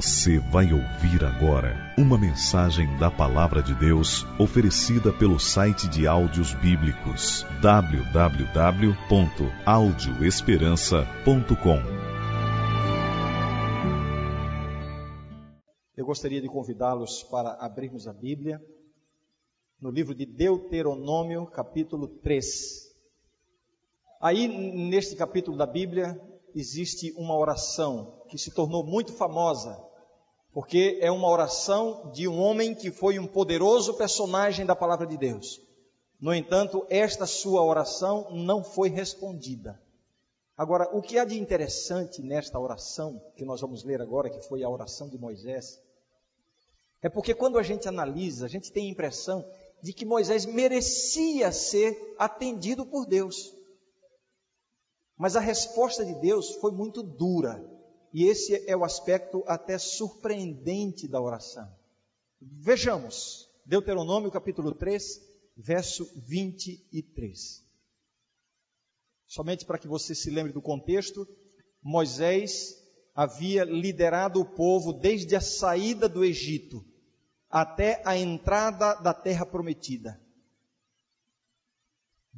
Você vai ouvir agora uma mensagem da Palavra de Deus oferecida pelo site de áudios bíblicos www.audioesperança.com. Eu gostaria de convidá-los para abrirmos a Bíblia no livro de Deuteronômio, capítulo 3. Aí, neste capítulo da Bíblia, existe uma oração que se tornou muito famosa, porque é uma oração de um homem que foi um poderoso personagem da palavra de Deus. No entanto, esta sua oração não foi respondida. Agora, o que há de interessante nesta oração, que nós vamos ler agora, que foi a oração de Moisés, é porque quando a gente analisa, a gente tem a impressão de que Moisés merecia ser atendido por Deus. Mas a resposta de Deus foi muito dura. E esse é o aspecto até surpreendente da oração. Vejamos, Deuteronômio capítulo 3, verso 23. Somente para que você se lembre do contexto, Moisés havia liderado o povo desde a saída do Egito até a entrada da terra prometida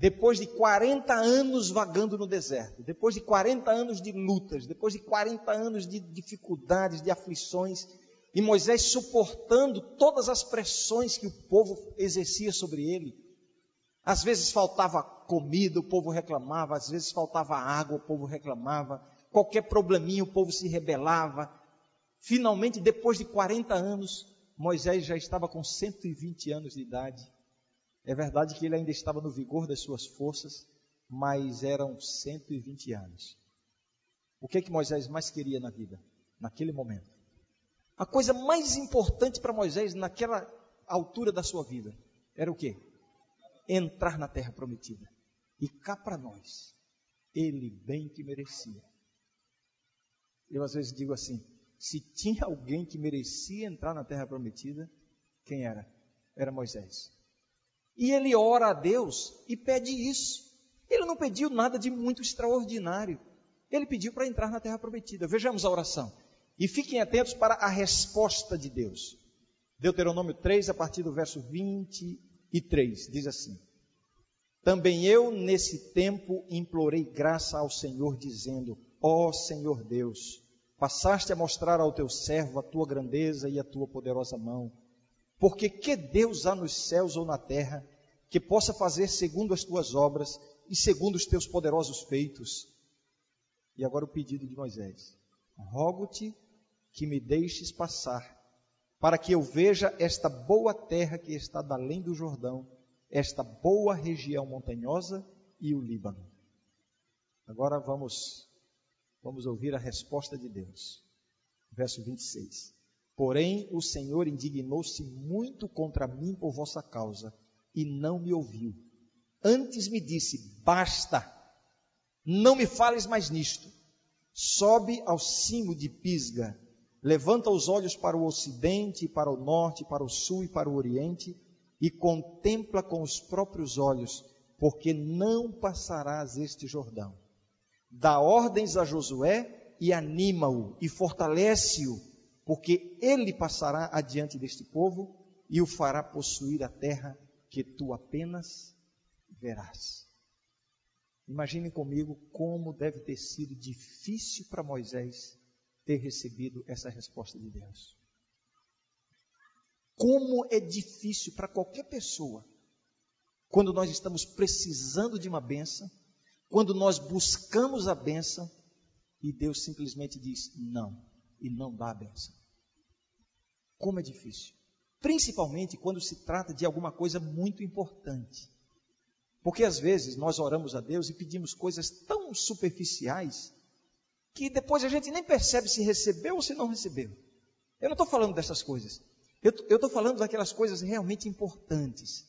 depois de 40 anos vagando no deserto, depois de 40 anos de lutas, depois de 40 anos de dificuldades, de aflições, e Moisés suportando todas as pressões que o povo exercia sobre ele. Às vezes faltava comida, o povo reclamava, às vezes faltava água, o povo reclamava, qualquer probleminha, o povo se rebelava. Finalmente, depois de 40 anos, Moisés já estava com 120 anos de idade é verdade que ele ainda estava no vigor das suas forças, mas eram 120 anos. O que é que Moisés mais queria na vida, naquele momento? A coisa mais importante para Moisés naquela altura da sua vida era o quê? Entrar na terra prometida. E cá para nós, ele bem que merecia. Eu às vezes digo assim: se tinha alguém que merecia entrar na terra prometida, quem era? Era Moisés. E ele ora a Deus e pede isso. Ele não pediu nada de muito extraordinário. Ele pediu para entrar na terra prometida. Vejamos a oração. E fiquem atentos para a resposta de Deus. Deuteronômio 3, a partir do verso 23, diz assim: Também eu, nesse tempo, implorei graça ao Senhor, dizendo: Ó oh, Senhor Deus, passaste a mostrar ao teu servo a tua grandeza e a tua poderosa mão porque que Deus há nos céus ou na terra que possa fazer segundo as tuas obras e segundo os teus poderosos feitos? E agora o pedido de Moisés: Rogo-te que me deixes passar, para que eu veja esta boa terra que está além do Jordão, esta boa região montanhosa e o Líbano. Agora vamos vamos ouvir a resposta de Deus. Verso 26. Porém, o Senhor indignou-se muito contra mim por vossa causa e não me ouviu. Antes me disse: Basta, não me fales mais nisto. Sobe ao cimo de Pisga, levanta os olhos para o ocidente, para o norte, para o sul e para o oriente, e contempla com os próprios olhos, porque não passarás este Jordão. Dá ordens a Josué e anima-o e fortalece-o porque ele passará adiante deste povo e o fará possuir a terra que tu apenas verás. Imaginem comigo como deve ter sido difícil para Moisés ter recebido essa resposta de Deus. Como é difícil para qualquer pessoa, quando nós estamos precisando de uma benção, quando nós buscamos a benção e Deus simplesmente diz não e não dá a benção. Como é difícil. Principalmente quando se trata de alguma coisa muito importante. Porque às vezes nós oramos a Deus e pedimos coisas tão superficiais que depois a gente nem percebe se recebeu ou se não recebeu. Eu não estou falando dessas coisas. Eu estou falando daquelas coisas realmente importantes.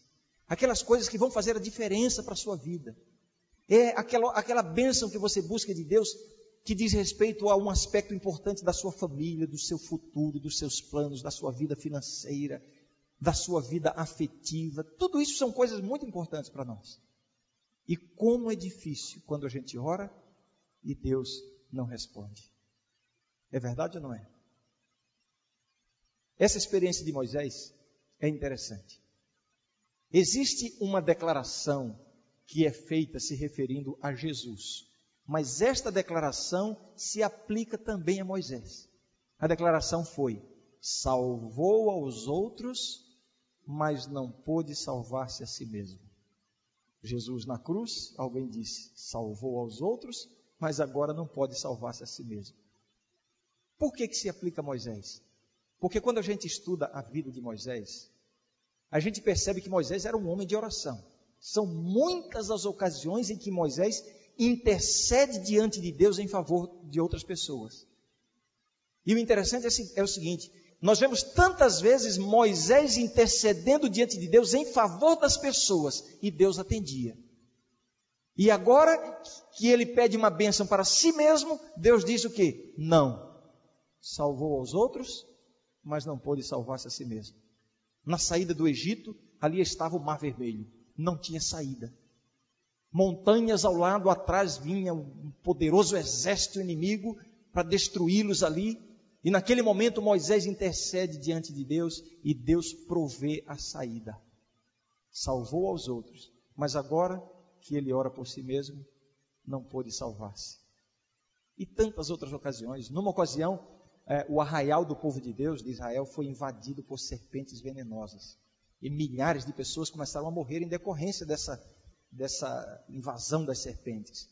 Aquelas coisas que vão fazer a diferença para a sua vida. É aquela, aquela bênção que você busca de Deus que diz respeito a um aspecto importante da sua família, do seu futuro, dos seus planos, da sua vida financeira, da sua vida afetiva. Tudo isso são coisas muito importantes para nós. E como é difícil quando a gente ora e Deus não responde. É verdade ou não é? Essa experiência de Moisés é interessante. Existe uma declaração que é feita se referindo a Jesus, mas esta declaração se aplica também a Moisés. A declaração foi: salvou aos outros, mas não pôde salvar-se a si mesmo. Jesus na cruz, alguém disse, salvou aos outros, mas agora não pode salvar-se a si mesmo. Por que, que se aplica a Moisés? Porque quando a gente estuda a vida de Moisés, a gente percebe que Moisés era um homem de oração. São muitas as ocasiões em que Moisés intercede diante de Deus em favor de outras pessoas. E o interessante é, é o seguinte: nós vemos tantas vezes Moisés intercedendo diante de Deus em favor das pessoas e Deus atendia. E agora que ele pede uma bênção para si mesmo, Deus diz o que? Não. Salvou aos outros, mas não pôde salvar-se a si mesmo. Na saída do Egito, ali estava o Mar Vermelho, não tinha saída. Montanhas ao lado, atrás vinha um poderoso exército inimigo para destruí-los ali. E naquele momento Moisés intercede diante de Deus e Deus provê a saída. Salvou aos outros, mas agora que ele ora por si mesmo, não pôde salvar-se. E tantas outras ocasiões. Numa ocasião, é, o arraial do povo de Deus, de Israel, foi invadido por serpentes venenosas. E milhares de pessoas começaram a morrer em decorrência dessa, dessa invasão das serpentes.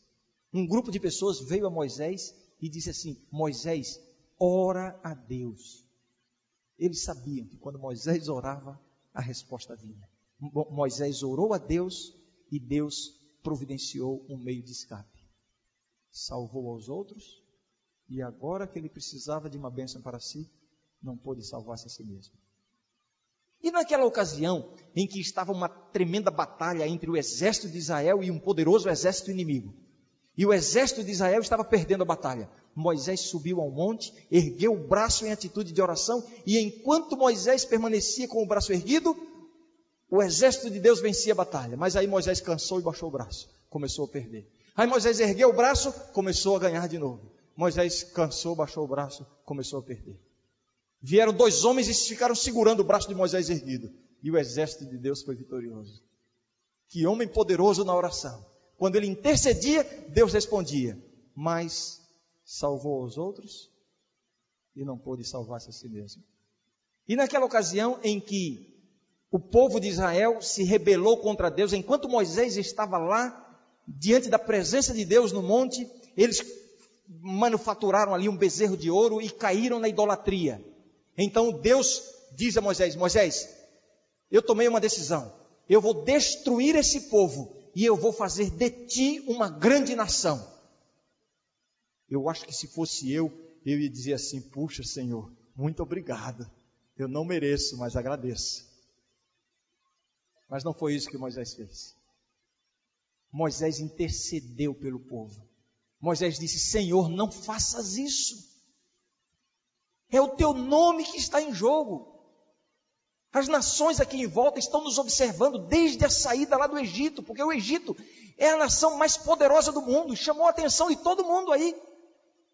Um grupo de pessoas veio a Moisés e disse assim: Moisés, ora a Deus. Eles sabiam que quando Moisés orava, a resposta vinha. Moisés orou a Deus e Deus providenciou um meio de escape. Salvou aos outros e agora que ele precisava de uma bênção para si, não pôde salvar-se a si mesmo. E naquela ocasião em que estava uma tremenda batalha entre o exército de Israel e um poderoso exército inimigo, e o exército de Israel estava perdendo a batalha, Moisés subiu ao monte, ergueu o braço em atitude de oração, e enquanto Moisés permanecia com o braço erguido, o exército de Deus vencia a batalha. Mas aí Moisés cansou e baixou o braço, começou a perder. Aí Moisés ergueu o braço, começou a ganhar de novo. Moisés cansou, baixou o braço, começou a perder. Vieram dois homens e ficaram segurando o braço de Moisés erguido. E o exército de Deus foi vitorioso. Que homem poderoso na oração. Quando ele intercedia, Deus respondia. Mas salvou os outros e não pôde salvar-se a si mesmo. E naquela ocasião em que o povo de Israel se rebelou contra Deus, enquanto Moisés estava lá, diante da presença de Deus no monte, eles manufaturaram ali um bezerro de ouro e caíram na idolatria. Então Deus diz a Moisés: Moisés, eu tomei uma decisão. Eu vou destruir esse povo e eu vou fazer de ti uma grande nação. Eu acho que se fosse eu, eu ia dizer assim: Puxa, Senhor, muito obrigado. Eu não mereço, mas agradeço. Mas não foi isso que Moisés fez. Moisés intercedeu pelo povo. Moisés disse: Senhor, não faças isso. É o teu nome que está em jogo. As nações aqui em volta estão nos observando desde a saída lá do Egito, porque o Egito é a nação mais poderosa do mundo, chamou a atenção de todo mundo aí.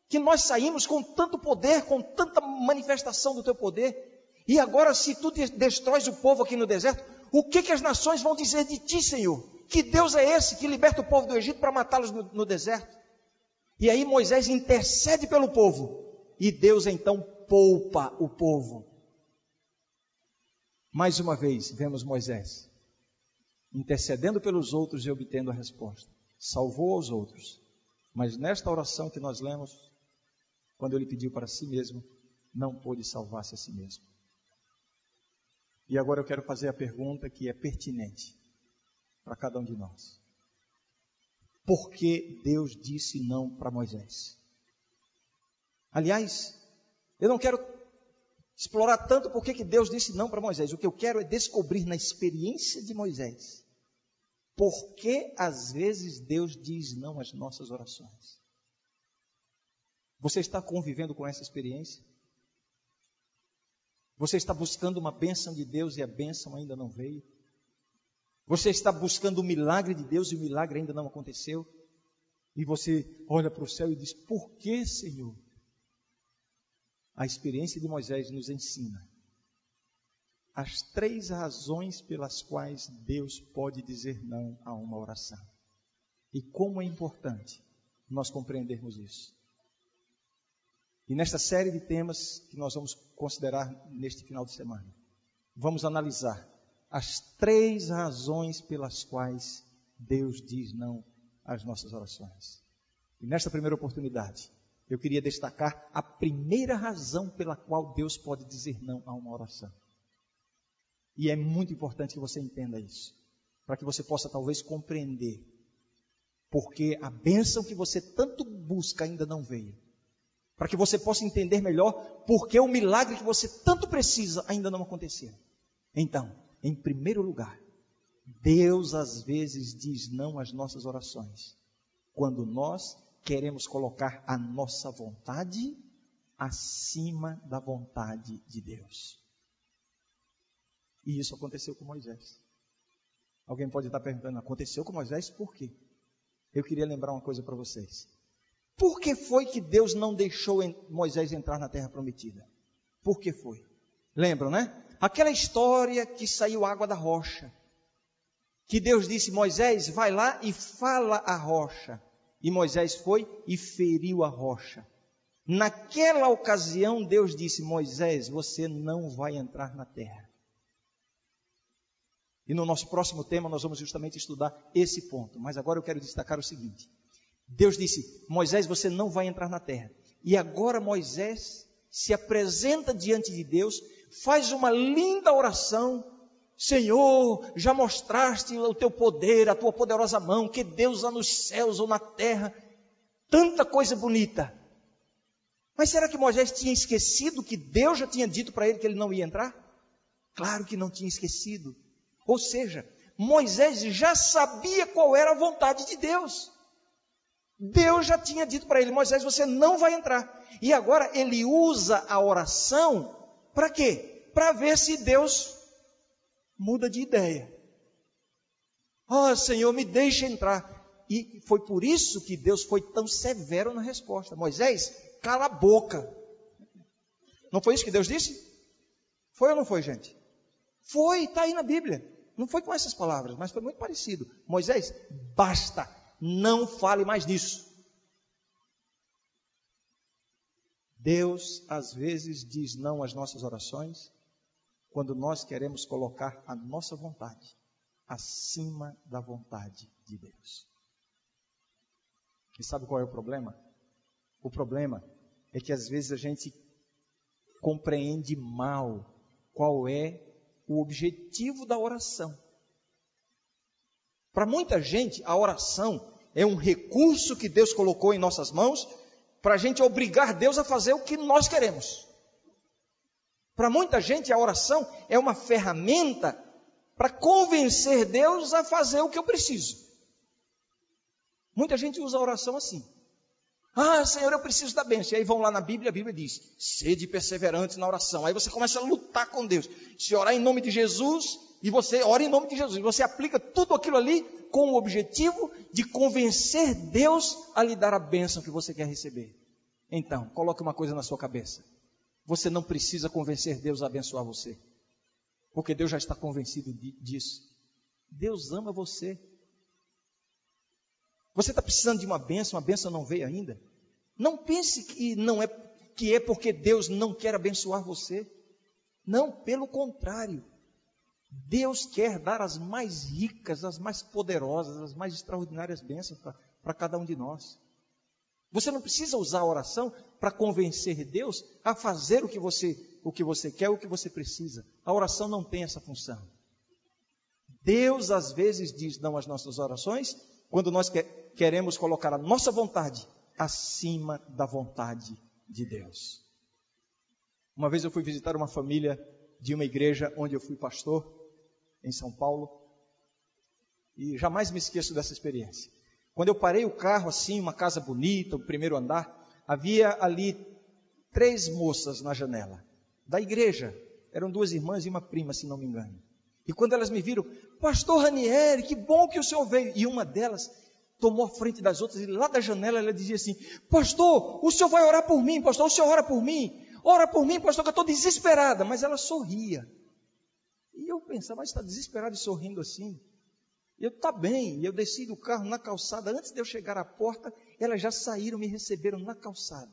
Que nós saímos com tanto poder, com tanta manifestação do teu poder, e agora, se tu destróis o povo aqui no deserto, o que, que as nações vão dizer de ti, Senhor? Que Deus é esse que liberta o povo do Egito para matá-los no, no deserto? E aí Moisés intercede pelo povo. E Deus então poupa o povo. Mais uma vez, vemos Moisés intercedendo pelos outros e obtendo a resposta. Salvou aos outros. Mas nesta oração que nós lemos, quando ele pediu para si mesmo, não pôde salvar-se a si mesmo. E agora eu quero fazer a pergunta que é pertinente para cada um de nós por que Deus disse não para Moisés. Aliás, eu não quero explorar tanto por que Deus disse não para Moisés. O que eu quero é descobrir na experiência de Moisés por que às vezes Deus diz não às nossas orações. Você está convivendo com essa experiência? Você está buscando uma bênção de Deus e a bênção ainda não veio? Você está buscando o milagre de Deus e o milagre ainda não aconteceu. E você olha para o céu e diz: Por que, Senhor? A experiência de Moisés nos ensina as três razões pelas quais Deus pode dizer não a uma oração. E como é importante nós compreendermos isso. E nesta série de temas que nós vamos considerar neste final de semana, vamos analisar as três razões pelas quais Deus diz não às nossas orações. E nesta primeira oportunidade, eu queria destacar a primeira razão pela qual Deus pode dizer não a uma oração. E é muito importante que você entenda isso, para que você possa talvez compreender porque a bênção que você tanto busca ainda não veio. Para que você possa entender melhor porque o milagre que você tanto precisa ainda não aconteceu. Então, em primeiro lugar, Deus às vezes diz não às nossas orações, quando nós queremos colocar a nossa vontade acima da vontade de Deus. E isso aconteceu com Moisés. Alguém pode estar perguntando, aconteceu com Moisés por quê? Eu queria lembrar uma coisa para vocês. Por que foi que Deus não deixou Moisés entrar na terra prometida? Por que foi? Lembram, né? Aquela história que saiu água da rocha. Que Deus disse: Moisés, vai lá e fala a rocha. E Moisés foi e feriu a rocha. Naquela ocasião, Deus disse: Moisés, você não vai entrar na terra. E no nosso próximo tema nós vamos justamente estudar esse ponto. Mas agora eu quero destacar o seguinte: Deus disse: Moisés, você não vai entrar na terra. E agora Moisés se apresenta diante de Deus, faz uma linda oração. Senhor, já mostraste o teu poder, a tua poderosa mão, que Deus há nos céus ou na terra, tanta coisa bonita. Mas será que Moisés tinha esquecido que Deus já tinha dito para ele que ele não ia entrar? Claro que não tinha esquecido. Ou seja, Moisés já sabia qual era a vontade de Deus. Deus já tinha dito para ele: Moisés, você não vai entrar. E agora ele usa a oração para quê? Para ver se Deus muda de ideia. Oh, Senhor, me deixa entrar. E foi por isso que Deus foi tão severo na resposta. Moisés, cala a boca. Não foi isso que Deus disse? Foi ou não foi, gente? Foi, está aí na Bíblia. Não foi com essas palavras, mas foi muito parecido. Moisés, basta, não fale mais disso. Deus às vezes diz não às nossas orações quando nós queremos colocar a nossa vontade acima da vontade de Deus. E sabe qual é o problema? O problema é que às vezes a gente compreende mal qual é o objetivo da oração. Para muita gente, a oração é um recurso que Deus colocou em nossas mãos para a gente obrigar Deus a fazer o que nós queremos. Para muita gente, a oração é uma ferramenta para convencer Deus a fazer o que eu preciso. Muita gente usa a oração assim. Ah, Senhor, eu preciso da bênção. E aí vão lá na Bíblia, a Bíblia diz: sede perseverante na oração. Aí você começa a lutar com Deus. Se orar em nome de Jesus, e você ora em nome de Jesus, você aplica tudo aquilo ali com o objetivo de convencer Deus a lhe dar a bênção que você quer receber. Então, coloque uma coisa na sua cabeça. Você não precisa convencer Deus a abençoar você. Porque Deus já está convencido disso. Deus ama você. Você está precisando de uma benção, a benção não veio ainda? Não pense que não é que é porque Deus não quer abençoar você. Não, pelo contrário. Deus quer dar as mais ricas, as mais poderosas, as mais extraordinárias bênçãos para cada um de nós. Você não precisa usar a oração para convencer Deus a fazer o que você o que você quer, o que você precisa. A oração não tem essa função. Deus às vezes diz não às nossas orações quando nós queremos colocar a nossa vontade acima da vontade de Deus. Uma vez eu fui visitar uma família de uma igreja onde eu fui pastor, em São Paulo, e jamais me esqueço dessa experiência. Quando eu parei o carro assim, uma casa bonita, o primeiro andar, havia ali três moças na janela da igreja. Eram duas irmãs e uma prima, se não me engano. E quando elas me viram, Pastor Ranieri, que bom que o senhor veio. E uma delas tomou a frente das outras e lá da janela ela dizia assim: Pastor, o senhor vai orar por mim, pastor, o senhor ora por mim. Ora por mim, pastor, que eu estou desesperada. Mas ela sorria. E eu pensava, mas está desesperado e sorrindo assim. Eu, tá bem. Eu desci do carro na calçada. Antes de eu chegar à porta, elas já saíram, me receberam na calçada.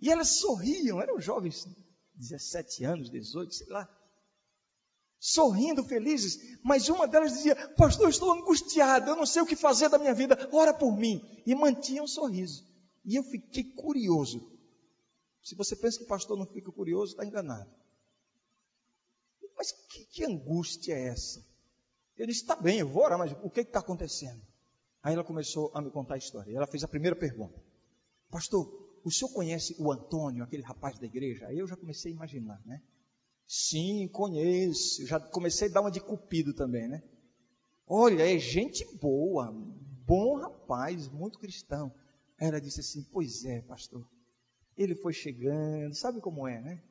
E elas sorriam, eram jovens, 17 anos, 18, sei lá. Sorrindo, felizes. Mas uma delas dizia: Pastor, estou angustiada, eu não sei o que fazer da minha vida, ora por mim. E mantinha um sorriso. E eu fiquei curioso. Se você pensa que pastor não fica curioso, está enganado. Mas que, que, angústia é essa? Eu disse, está bem, eu vou orar, mas o que está acontecendo? Aí ela começou a me contar a história. Ela fez a primeira pergunta. Pastor, o senhor conhece o Antônio, aquele rapaz da igreja? Aí eu já comecei a imaginar, né? Sim, conheço. Já comecei a dar uma de cupido também, né? Olha, é gente boa, bom rapaz, muito cristão. Aí ela disse assim: Pois é, pastor. Ele foi chegando, sabe como é, né?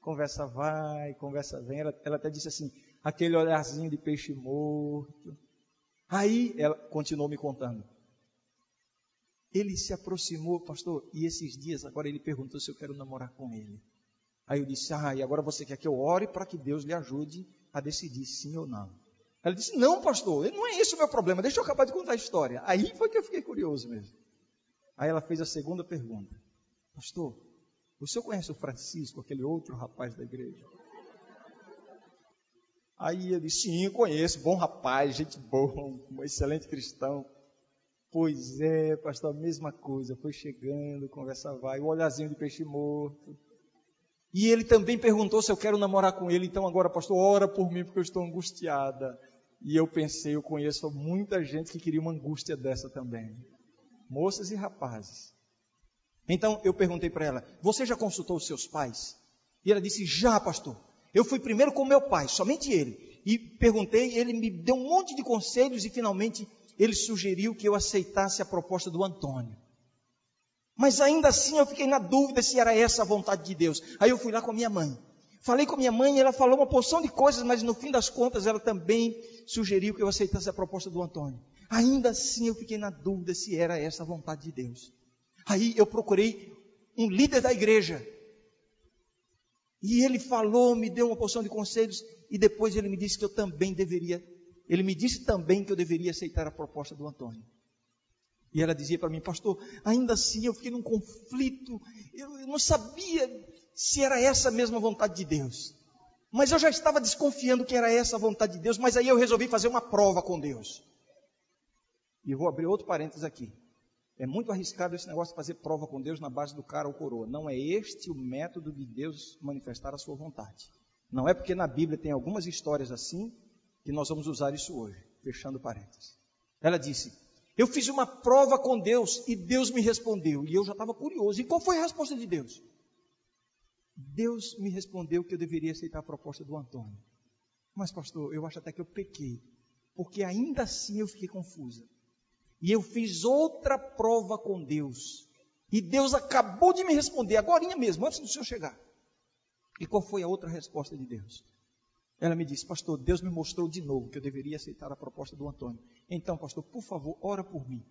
Conversa vai, conversa vem. Ela, ela até disse assim: aquele olharzinho de peixe morto. Aí ela continuou me contando. Ele se aproximou, pastor, e esses dias agora ele perguntou se eu quero namorar com ele. Aí eu disse: Ah, e agora você quer que eu ore para que Deus lhe ajude a decidir sim ou não? Ela disse: Não, pastor, não é esse o meu problema, deixa eu acabar de contar a história. Aí foi que eu fiquei curioso mesmo. Aí ela fez a segunda pergunta: Pastor, o senhor conhece o Francisco, aquele outro rapaz da igreja? Aí ele disse: Sim, conheço, bom rapaz, gente boa, um excelente cristão. Pois é, pastor, a mesma coisa, foi chegando, conversa vai, o olhazinho de peixe morto. E ele também perguntou se eu quero namorar com ele, então agora, pastor, ora por mim porque eu estou angustiada. E eu pensei, eu conheço muita gente que queria uma angústia dessa também moças e rapazes. Então eu perguntei para ela: Você já consultou os seus pais? E ela disse: Já, pastor. Eu fui primeiro com meu pai, somente ele. E perguntei, ele me deu um monte de conselhos e finalmente ele sugeriu que eu aceitasse a proposta do Antônio. Mas ainda assim eu fiquei na dúvida se era essa a vontade de Deus. Aí eu fui lá com a minha mãe. Falei com a minha mãe e ela falou uma porção de coisas, mas no fim das contas ela também sugeriu que eu aceitasse a proposta do Antônio. Ainda assim eu fiquei na dúvida se era essa a vontade de Deus. Aí eu procurei um líder da igreja. E ele falou, me deu uma porção de conselhos e depois ele me disse que eu também deveria, ele me disse também que eu deveria aceitar a proposta do Antônio. E ela dizia para mim, pastor, ainda assim eu fiquei num conflito, eu, eu não sabia se era essa mesma vontade de Deus. Mas eu já estava desconfiando que era essa a vontade de Deus, mas aí eu resolvi fazer uma prova com Deus. E vou abrir outro parênteses aqui. É muito arriscado esse negócio de fazer prova com Deus na base do cara ou coroa. Não é este o método de Deus manifestar a sua vontade. Não é porque na Bíblia tem algumas histórias assim que nós vamos usar isso hoje. Fechando parênteses. Ela disse: Eu fiz uma prova com Deus e Deus me respondeu. E eu já estava curioso. E qual foi a resposta de Deus? Deus me respondeu que eu deveria aceitar a proposta do Antônio. Mas, pastor, eu acho até que eu pequei. Porque ainda assim eu fiquei confusa. E eu fiz outra prova com Deus. E Deus acabou de me responder, agora mesmo, antes do senhor chegar. E qual foi a outra resposta de Deus? Ela me disse, pastor, Deus me mostrou de novo que eu deveria aceitar a proposta do Antônio. Então, pastor, por favor, ora por mim.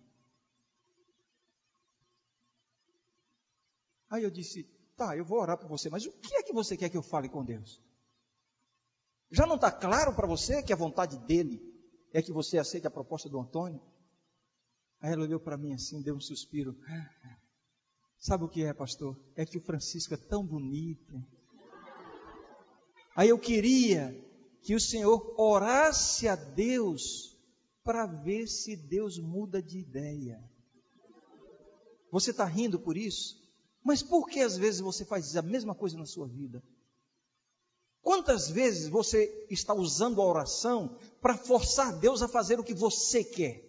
Aí eu disse, tá, eu vou orar por você, mas o que é que você quer que eu fale com Deus? Já não está claro para você que a vontade dele é que você aceite a proposta do Antônio? Aí ela olhou para mim assim, deu um suspiro. Sabe o que é, pastor? É que o Francisco é tão bonito. Aí eu queria que o Senhor orasse a Deus para ver se Deus muda de ideia. Você está rindo por isso? Mas por que às vezes você faz a mesma coisa na sua vida? Quantas vezes você está usando a oração para forçar Deus a fazer o que você quer?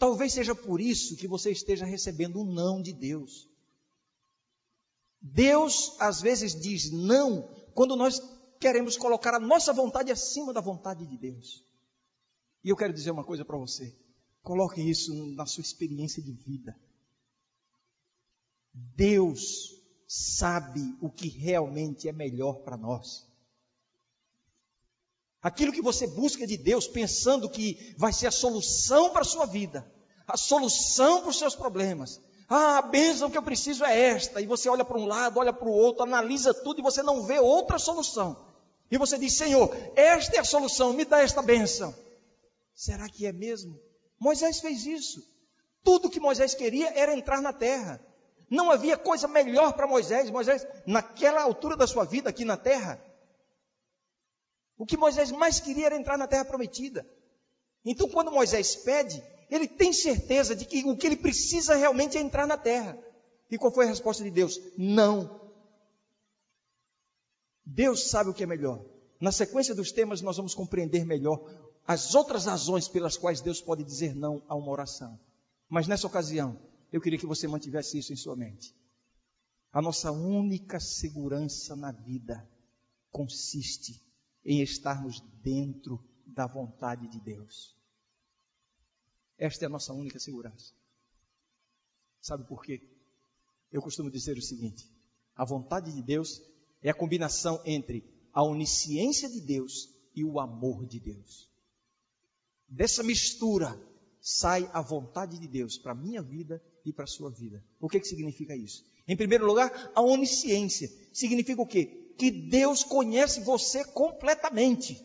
Talvez seja por isso que você esteja recebendo um não de Deus. Deus às vezes diz não quando nós queremos colocar a nossa vontade acima da vontade de Deus. E eu quero dizer uma coisa para você. Coloque isso na sua experiência de vida. Deus sabe o que realmente é melhor para nós. Aquilo que você busca de Deus pensando que vai ser a solução para a sua vida, a solução para os seus problemas. Ah, a bênção que eu preciso é esta. E você olha para um lado, olha para o outro, analisa tudo e você não vê outra solução. E você diz: Senhor, esta é a solução, me dá esta bênção. Será que é mesmo? Moisés fez isso. Tudo que Moisés queria era entrar na terra. Não havia coisa melhor para Moisés. Moisés, naquela altura da sua vida aqui na terra, o que Moisés mais queria era entrar na terra prometida. Então, quando Moisés pede, ele tem certeza de que o que ele precisa realmente é entrar na terra. E qual foi a resposta de Deus? Não. Deus sabe o que é melhor. Na sequência dos temas, nós vamos compreender melhor as outras razões pelas quais Deus pode dizer não a uma oração. Mas nessa ocasião, eu queria que você mantivesse isso em sua mente. A nossa única segurança na vida consiste em estarmos dentro da vontade de Deus. Esta é a nossa única segurança. Sabe por quê? Eu costumo dizer o seguinte: a vontade de Deus é a combinação entre a onisciência de Deus e o amor de Deus. Dessa mistura sai a vontade de Deus para a minha vida e para a sua vida. O que, que significa isso? Em primeiro lugar, a onisciência. Significa o quê? Que Deus conhece você completamente.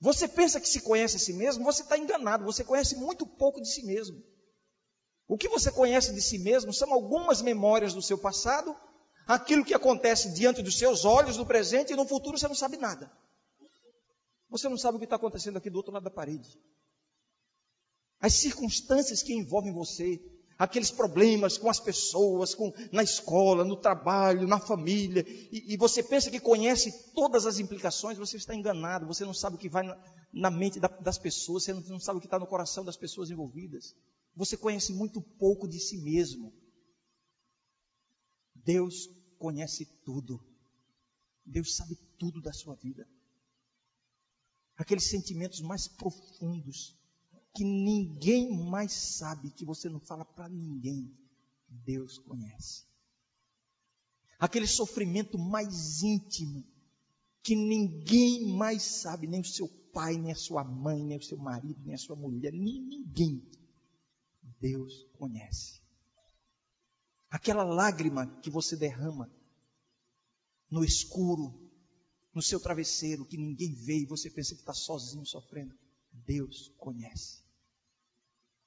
Você pensa que se conhece a si mesmo, você está enganado, você conhece muito pouco de si mesmo. O que você conhece de si mesmo são algumas memórias do seu passado, aquilo que acontece diante dos seus olhos no presente e no futuro você não sabe nada. Você não sabe o que está acontecendo aqui do outro lado da parede. As circunstâncias que envolvem você, aqueles problemas com as pessoas, com, na escola, no trabalho, na família, e, e, você pensa que conhece todas as implicações, você está enganado, você não sabe o que vai na, na mente da, das pessoas, você não, não sabe o que está no coração das pessoas envolvidas. Você conhece muito pouco de si mesmo. Deus conhece tudo. Deus sabe tudo da sua vida. Aqueles sentimentos mais profundos que ninguém mais sabe, que você não fala para ninguém, Deus conhece. Aquele sofrimento mais íntimo, que ninguém mais sabe, nem o seu pai, nem a sua mãe, nem o seu marido, nem a sua mulher, nem ninguém. Deus conhece. Aquela lágrima que você derrama no escuro, no seu travesseiro, que ninguém vê e você pensa que está sozinho sofrendo, Deus conhece.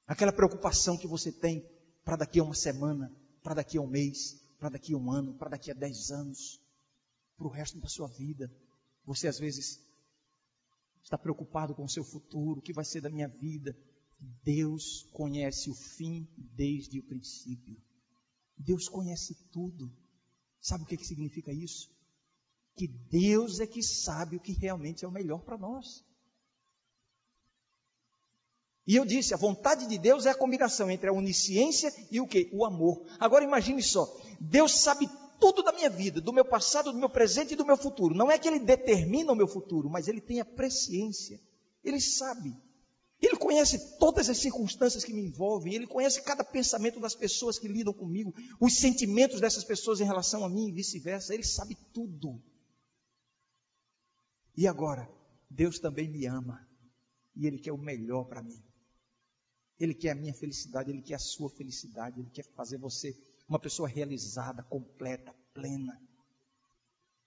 Aquela preocupação que você tem para daqui a uma semana, para daqui a um mês, para daqui a um ano, para daqui a dez anos, para o resto da sua vida. Você às vezes está preocupado com o seu futuro, o que vai ser da minha vida. Deus conhece o fim desde o princípio. Deus conhece tudo. Sabe o que, que significa isso? Que Deus é que sabe o que realmente é o melhor para nós. E eu disse, a vontade de Deus é a combinação entre a onisciência e o que? O amor. Agora imagine só, Deus sabe tudo da minha vida, do meu passado, do meu presente e do meu futuro. Não é que Ele determina o meu futuro, mas Ele tem a presciência. Ele sabe. Ele conhece todas as circunstâncias que me envolvem, Ele conhece cada pensamento das pessoas que lidam comigo, os sentimentos dessas pessoas em relação a mim e vice-versa. Ele sabe tudo. E agora, Deus também me ama e Ele quer o melhor para mim. Ele quer a minha felicidade, Ele quer a sua felicidade, Ele quer fazer você uma pessoa realizada, completa, plena.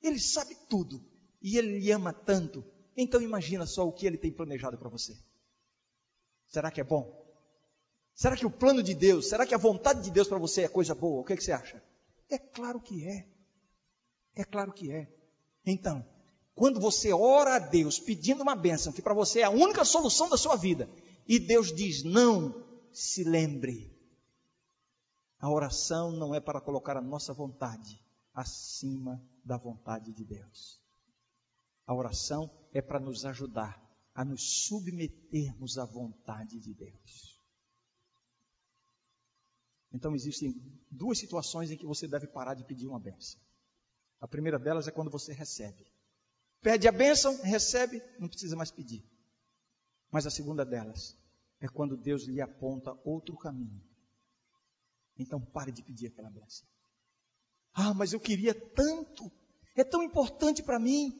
Ele sabe tudo e Ele lhe ama tanto. Então imagina só o que Ele tem planejado para você. Será que é bom? Será que o plano de Deus, será que a vontade de Deus para você é coisa boa? O que, é que você acha? É claro que é. É claro que é. Então, quando você ora a Deus pedindo uma bênção, que para você é a única solução da sua vida, e Deus diz: não se lembre. A oração não é para colocar a nossa vontade acima da vontade de Deus. A oração é para nos ajudar a nos submetermos à vontade de Deus. Então existem duas situações em que você deve parar de pedir uma benção. A primeira delas é quando você recebe. Pede a bênção, recebe, não precisa mais pedir. Mas a segunda delas é quando Deus lhe aponta outro caminho. Então pare de pedir aquela bênção. Ah, mas eu queria tanto, é tão importante para mim.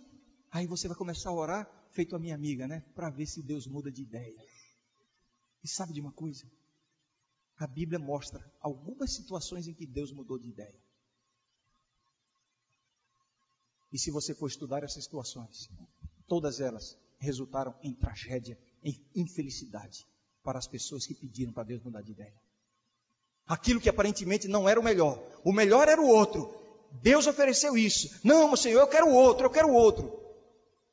Aí você vai começar a orar, feito a minha amiga, né? Para ver se Deus muda de ideia. E sabe de uma coisa? A Bíblia mostra algumas situações em que Deus mudou de ideia. E se você for estudar essas situações, todas elas resultaram em tragédia, em infelicidade para as pessoas que pediram para Deus mudar de ideia. Aquilo que aparentemente não era o melhor, o melhor era o outro. Deus ofereceu isso. Não, Senhor, eu quero o outro, eu quero o outro.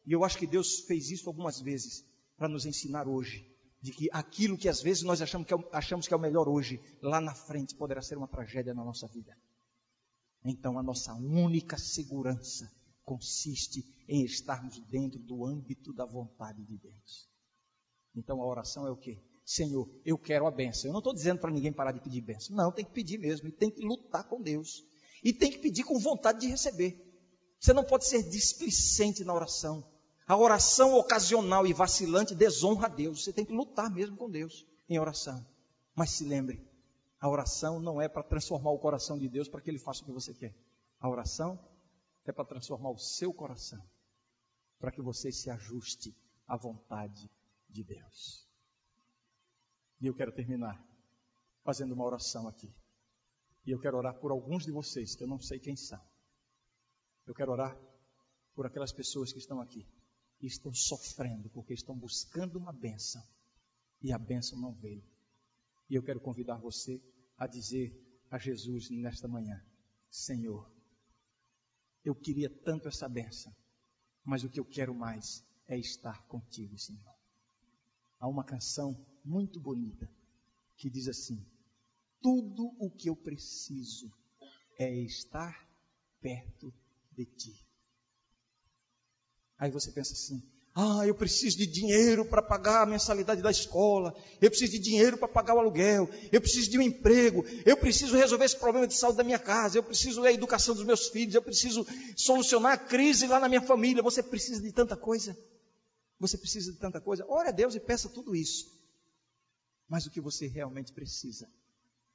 E eu acho que Deus fez isso algumas vezes para nos ensinar hoje de que aquilo que às vezes nós achamos que, é, achamos que é o melhor hoje, lá na frente poderá ser uma tragédia na nossa vida. Então a nossa única segurança consiste em estarmos dentro do âmbito da vontade de Deus. Então a oração é o quê? Senhor, eu quero a benção. Eu não estou dizendo para ninguém parar de pedir benção. Não, tem que pedir mesmo. E tem que lutar com Deus. E tem que pedir com vontade de receber. Você não pode ser displicente na oração. A oração ocasional e vacilante desonra a Deus. Você tem que lutar mesmo com Deus em oração. Mas se lembre, a oração não é para transformar o coração de Deus para que ele faça o que você quer. A oração é para transformar o seu coração, para que você se ajuste à vontade de Deus. E eu quero terminar fazendo uma oração aqui. E eu quero orar por alguns de vocês, que eu não sei quem são. Eu quero orar por aquelas pessoas que estão aqui e estão sofrendo porque estão buscando uma bênção e a bênção não veio. E eu quero convidar você a dizer a Jesus nesta manhã: Senhor, eu queria tanto essa bênção, mas o que eu quero mais é estar contigo, Senhor. Há uma canção muito bonita que diz assim: Tudo o que eu preciso é estar perto de ti. Aí você pensa assim: ah, eu preciso de dinheiro para pagar a mensalidade da escola, eu preciso de dinheiro para pagar o aluguel, eu preciso de um emprego, eu preciso resolver esse problema de saúde da minha casa, eu preciso da educação dos meus filhos, eu preciso solucionar a crise lá na minha família. Você precisa de tanta coisa. Você precisa de tanta coisa. Ore a Deus e peça tudo isso. Mas o que você realmente precisa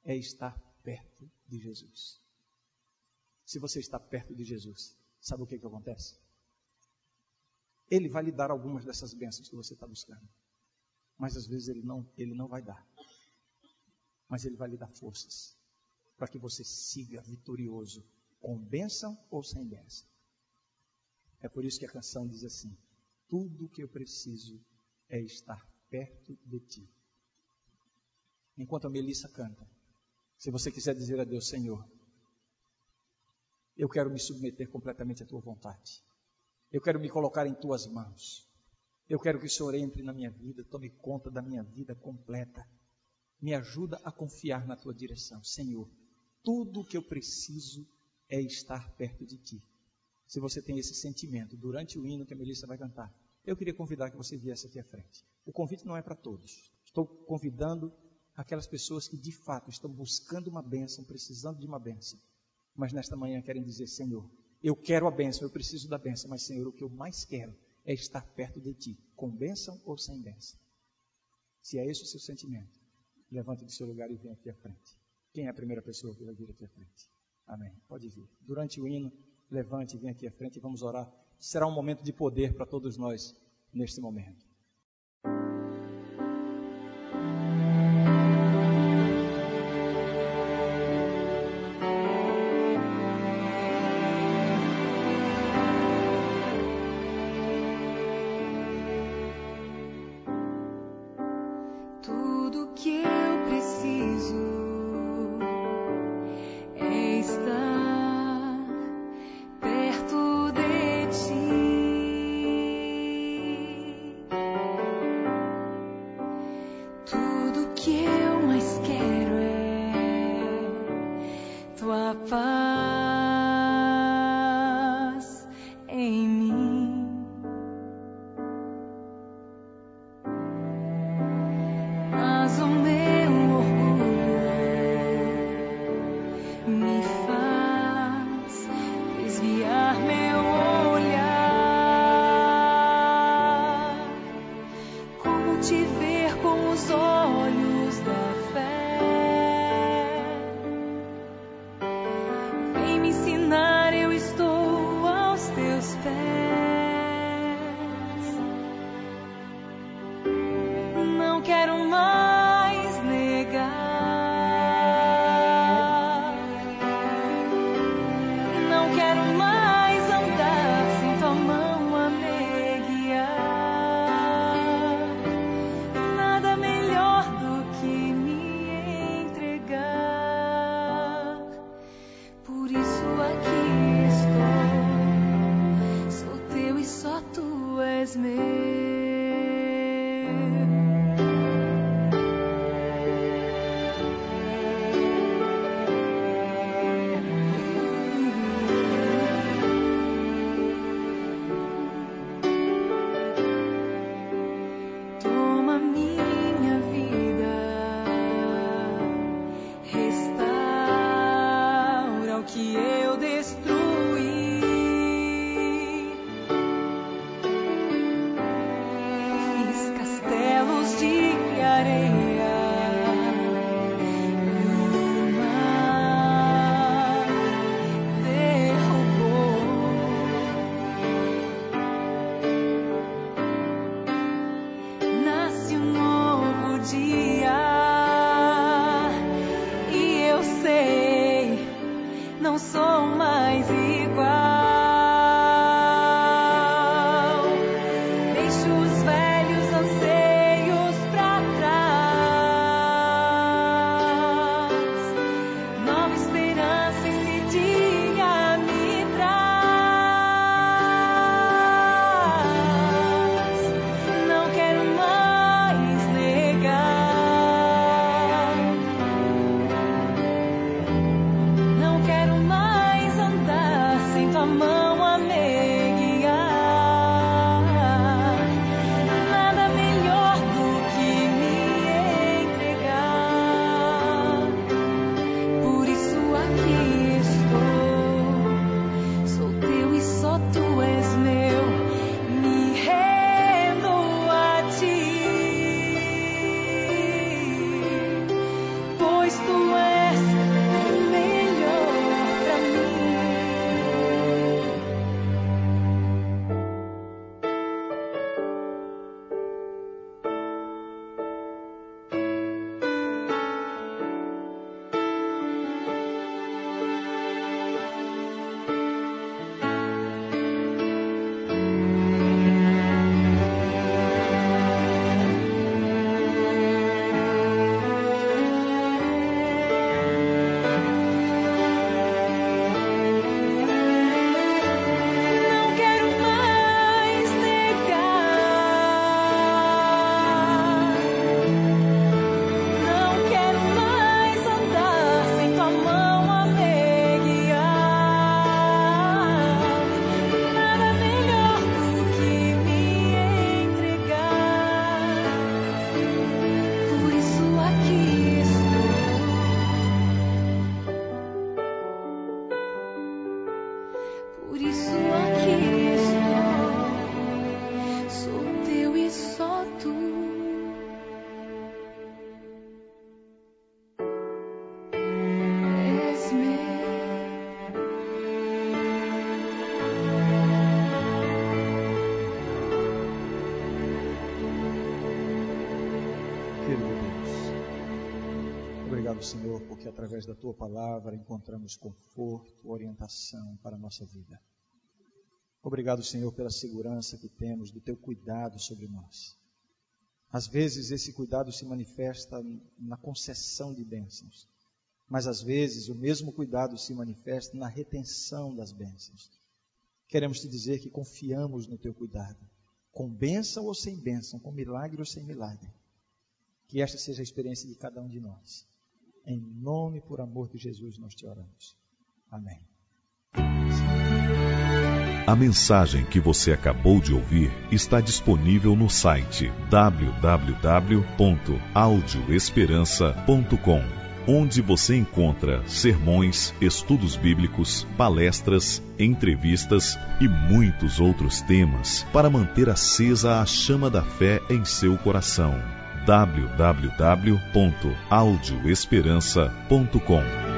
é estar perto de Jesus. Se você está perto de Jesus, sabe o que, que acontece? Ele vai lhe dar algumas dessas bênçãos que você está buscando. Mas às vezes ele não, ele não vai dar. Mas ele vai lhe dar forças para que você siga vitorioso, com bênção ou sem bênção. É por isso que a canção diz assim: Tudo que eu preciso é estar perto de ti. Enquanto a Melissa canta, se você quiser dizer a Deus, Senhor, eu quero me submeter completamente à tua vontade. Eu quero me colocar em tuas mãos. Eu quero que o Senhor entre na minha vida, tome conta da minha vida completa. Me ajuda a confiar na tua direção. Senhor, tudo o que eu preciso é estar perto de ti. Se você tem esse sentimento durante o hino que a Melissa vai cantar, eu queria convidar que você viesse aqui à frente. O convite não é para todos. Estou convidando aquelas pessoas que de fato estão buscando uma bênção, precisando de uma bênção, mas nesta manhã querem dizer: Senhor, eu quero a bênção, eu preciso da bênção, mas Senhor, o que eu mais quero é estar perto de Ti, com bênção ou sem bênção. Se é esse o seu sentimento, levante do seu lugar e venha aqui à frente. Quem é a primeira pessoa que vai vir aqui à frente? Amém. Pode vir. Durante o hino, levante e venha aqui à frente e vamos orar. Será um momento de poder para todos nós neste momento. Senhor, porque através da tua palavra encontramos conforto, orientação para a nossa vida. Obrigado, Senhor, pela segurança que temos do teu cuidado sobre nós. Às vezes esse cuidado se manifesta na concessão de bênçãos, mas às vezes o mesmo cuidado se manifesta na retenção das bênçãos. Queremos te dizer que confiamos no teu cuidado, com bênção ou sem bênção, com milagre ou sem milagre. Que esta seja a experiência de cada um de nós. Em nome por amor de Jesus nós te oramos. Amém. A mensagem que você acabou de ouvir está disponível no site www.audioesperança.com, onde você encontra sermões, estudos bíblicos, palestras, entrevistas e muitos outros temas para manter acesa a chama da fé em seu coração www.audioesperança.com